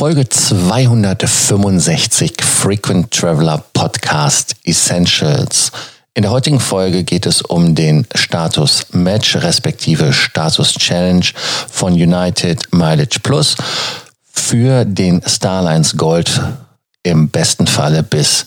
Folge 265 Frequent Traveler Podcast Essentials. In der heutigen Folge geht es um den Status Match respektive Status Challenge von United Mileage Plus für den Starlines Gold im besten Falle bis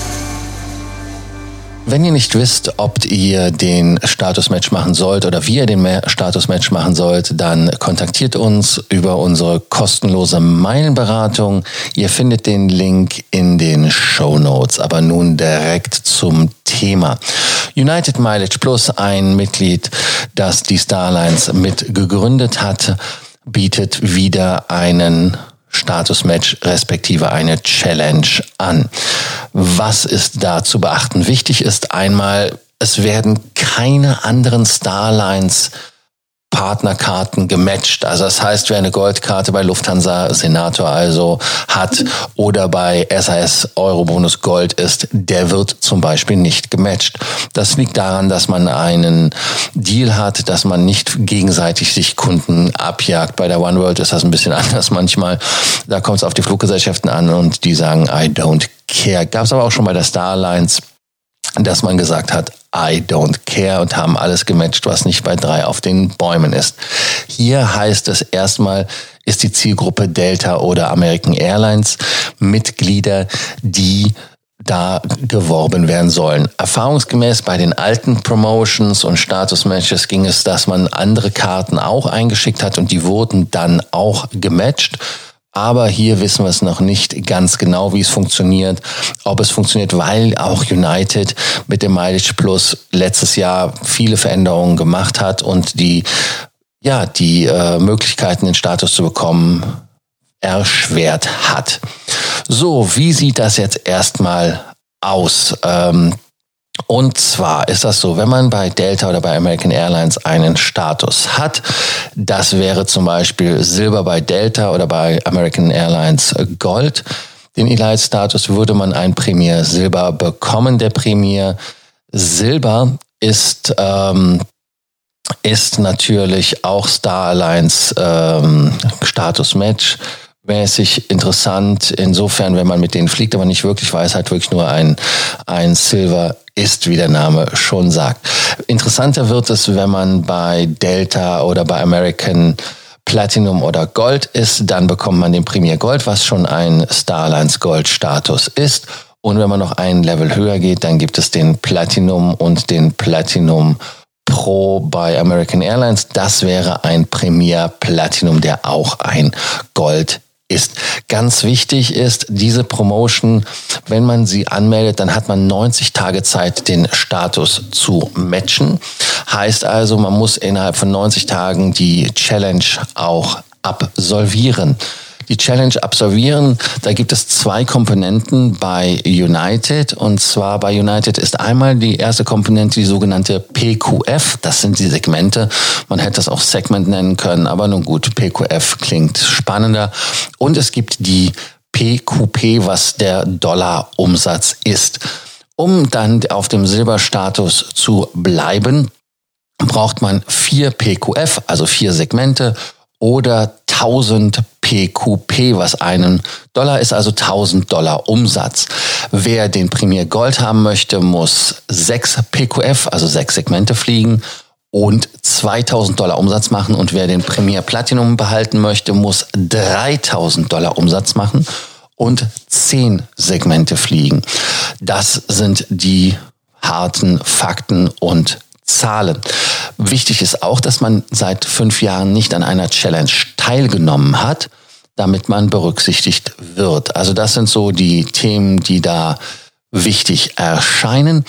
Wenn ihr nicht wisst, ob ihr den Status-Match machen sollt oder wie ihr den Status-Match machen sollt, dann kontaktiert uns über unsere kostenlose Meilenberatung. Ihr findet den Link in den Show Notes. Aber nun direkt zum Thema. United Mileage Plus, ein Mitglied, das die Starlines mit gegründet hat, bietet wieder einen Status-Match respektive eine Challenge an. Was ist da zu beachten? Wichtig ist einmal, es werden keine anderen Starlines Partnerkarten gematcht. Also das heißt, wer eine Goldkarte bei Lufthansa Senator also hat oder bei SAS Eurobonus Gold ist, der wird zum Beispiel nicht gematcht. Das liegt daran, dass man einen Deal hat, dass man nicht gegenseitig sich Kunden abjagt. Bei der One World ist das ein bisschen anders manchmal. Da kommt es auf die Fluggesellschaften an und die sagen, I don't care. Gab es aber auch schon bei der Starlines dass man gesagt hat, I don't care und haben alles gematcht, was nicht bei drei auf den Bäumen ist. Hier heißt es erstmal, ist die Zielgruppe Delta oder American Airlines Mitglieder, die da geworben werden sollen. Erfahrungsgemäß bei den alten Promotions und Status-Matches ging es, dass man andere Karten auch eingeschickt hat und die wurden dann auch gematcht. Aber hier wissen wir es noch nicht ganz genau, wie es funktioniert. Ob es funktioniert, weil auch United mit dem Mileage Plus letztes Jahr viele Veränderungen gemacht hat und die, ja, die äh, Möglichkeiten, den Status zu bekommen, erschwert hat. So, wie sieht das jetzt erstmal aus? Ähm, und zwar ist das so, wenn man bei Delta oder bei American Airlines einen Status hat, das wäre zum Beispiel Silber bei Delta oder bei American Airlines Gold, den Elite-Status würde man ein Premier Silber bekommen. Der Premier Silber ist ähm, ist natürlich auch Star Alliance ähm, Status Match mäßig interessant. Insofern, wenn man mit denen fliegt, aber nicht wirklich weiß, halt wirklich nur ein, ein Silver ist, wie der Name schon sagt. Interessanter wird es, wenn man bei Delta oder bei American Platinum oder Gold ist, dann bekommt man den Premier Gold, was schon ein Starlines Gold Status ist. Und wenn man noch ein Level höher geht, dann gibt es den Platinum und den Platinum Pro bei American Airlines. Das wäre ein Premier Platinum, der auch ein Gold ist. Ganz wichtig ist, diese Promotion, wenn man sie anmeldet, dann hat man 90 Tage Zeit, den Status zu matchen. Heißt also, man muss innerhalb von 90 Tagen die Challenge auch absolvieren die Challenge absolvieren. Da gibt es zwei Komponenten bei United. Und zwar bei United ist einmal die erste Komponente die sogenannte PQF. Das sind die Segmente. Man hätte das auch Segment nennen können, aber nun gut, PQF klingt spannender. Und es gibt die PQP, was der Dollarumsatz ist. Um dann auf dem Silberstatus zu bleiben, braucht man vier PQF, also vier Segmente oder 1000 PQP, was einen Dollar ist, also 1000 Dollar Umsatz. Wer den Premier Gold haben möchte, muss 6 PQF, also 6 Segmente fliegen und 2000 Dollar Umsatz machen. Und wer den Premier Platinum behalten möchte, muss 3000 Dollar Umsatz machen und 10 Segmente fliegen. Das sind die harten Fakten und Zahlen. Wichtig ist auch, dass man seit fünf Jahren nicht an einer Challenge teilgenommen hat, damit man berücksichtigt wird. Also das sind so die Themen, die da wichtig erscheinen.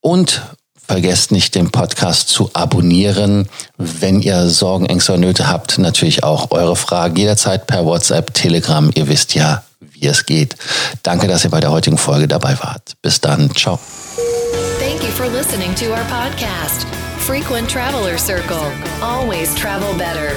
Und vergesst nicht, den Podcast zu abonnieren. Wenn ihr Sorgen, Ängste oder Nöte habt, natürlich auch eure Fragen jederzeit per WhatsApp, Telegram. Ihr wisst ja, wie es geht. Danke, dass ihr bei der heutigen Folge dabei wart. Bis dann. Ciao. Thank you for listening to our podcast. Frequent Traveler Circle. Always travel better.